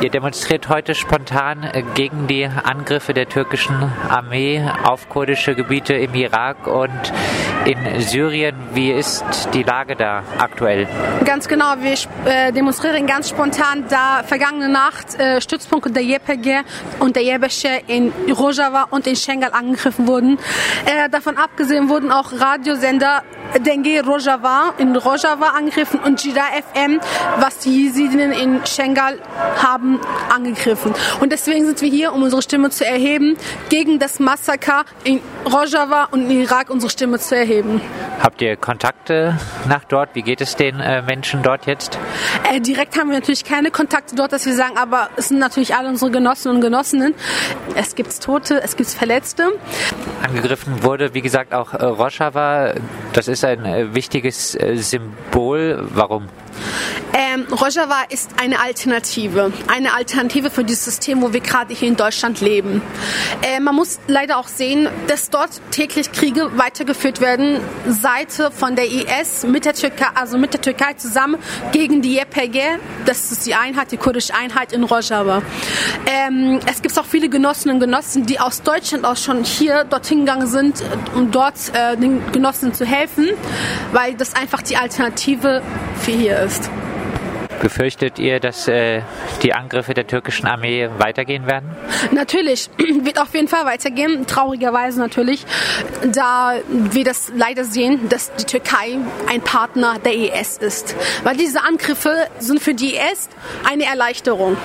Ihr demonstriert heute spontan gegen die Angriffe der türkischen Armee auf kurdische Gebiete im Irak und in Syrien. Wie ist die Lage da aktuell? Ganz genau, wir äh, demonstrieren ganz spontan, da vergangene Nacht äh, Stützpunkte der YPG und der Yebesche in Rojava und in Schengal angegriffen wurden. Äh, davon abgesehen wurden auch Radiosender Dengue Rojava in Rojava angegriffen und Jida FM, was die Jesidinnen in Schengal haben, angegriffen. Und deswegen sind wir hier, um unsere Stimme zu erheben, gegen das Massaker in Rojava und in Irak unsere Stimme zu erheben. Habt ihr Kontakte nach dort? Wie geht es den äh, Menschen dort jetzt? Äh, direkt haben wir natürlich keine Kontakte dort, dass wir sagen, aber es sind natürlich alle unsere Genossen und Genossinnen. Es gibt Tote, es gibt Verletzte. Angegriffen wurde, wie gesagt, auch äh, Rojava. Das ist ein äh, wichtiges äh, Symbol. Warum? Ähm, Rojava ist eine Alternative. Eine Alternative für dieses System, wo wir gerade hier in Deutschland leben. Äh, man muss leider auch sehen, dass dort täglich Kriege weitergeführt werden, Seite von der IS mit der Türkei, also mit der Türkei zusammen gegen die YPG. Das ist die Einheit, die kurdische Einheit in Rojava. Ähm, es gibt auch viele Genossinnen und Genossen, die aus Deutschland auch schon hier dorthin gegangen sind, um dort äh, den Genossen zu helfen, weil das einfach die Alternative für hier ist. Befürchtet ihr, dass äh, die Angriffe der türkischen Armee weitergehen werden? Natürlich, wird auf jeden Fall weitergehen, traurigerweise natürlich, da wir das leider sehen, dass die Türkei ein Partner der IS ist. Weil diese Angriffe sind für die IS eine Erleichterung.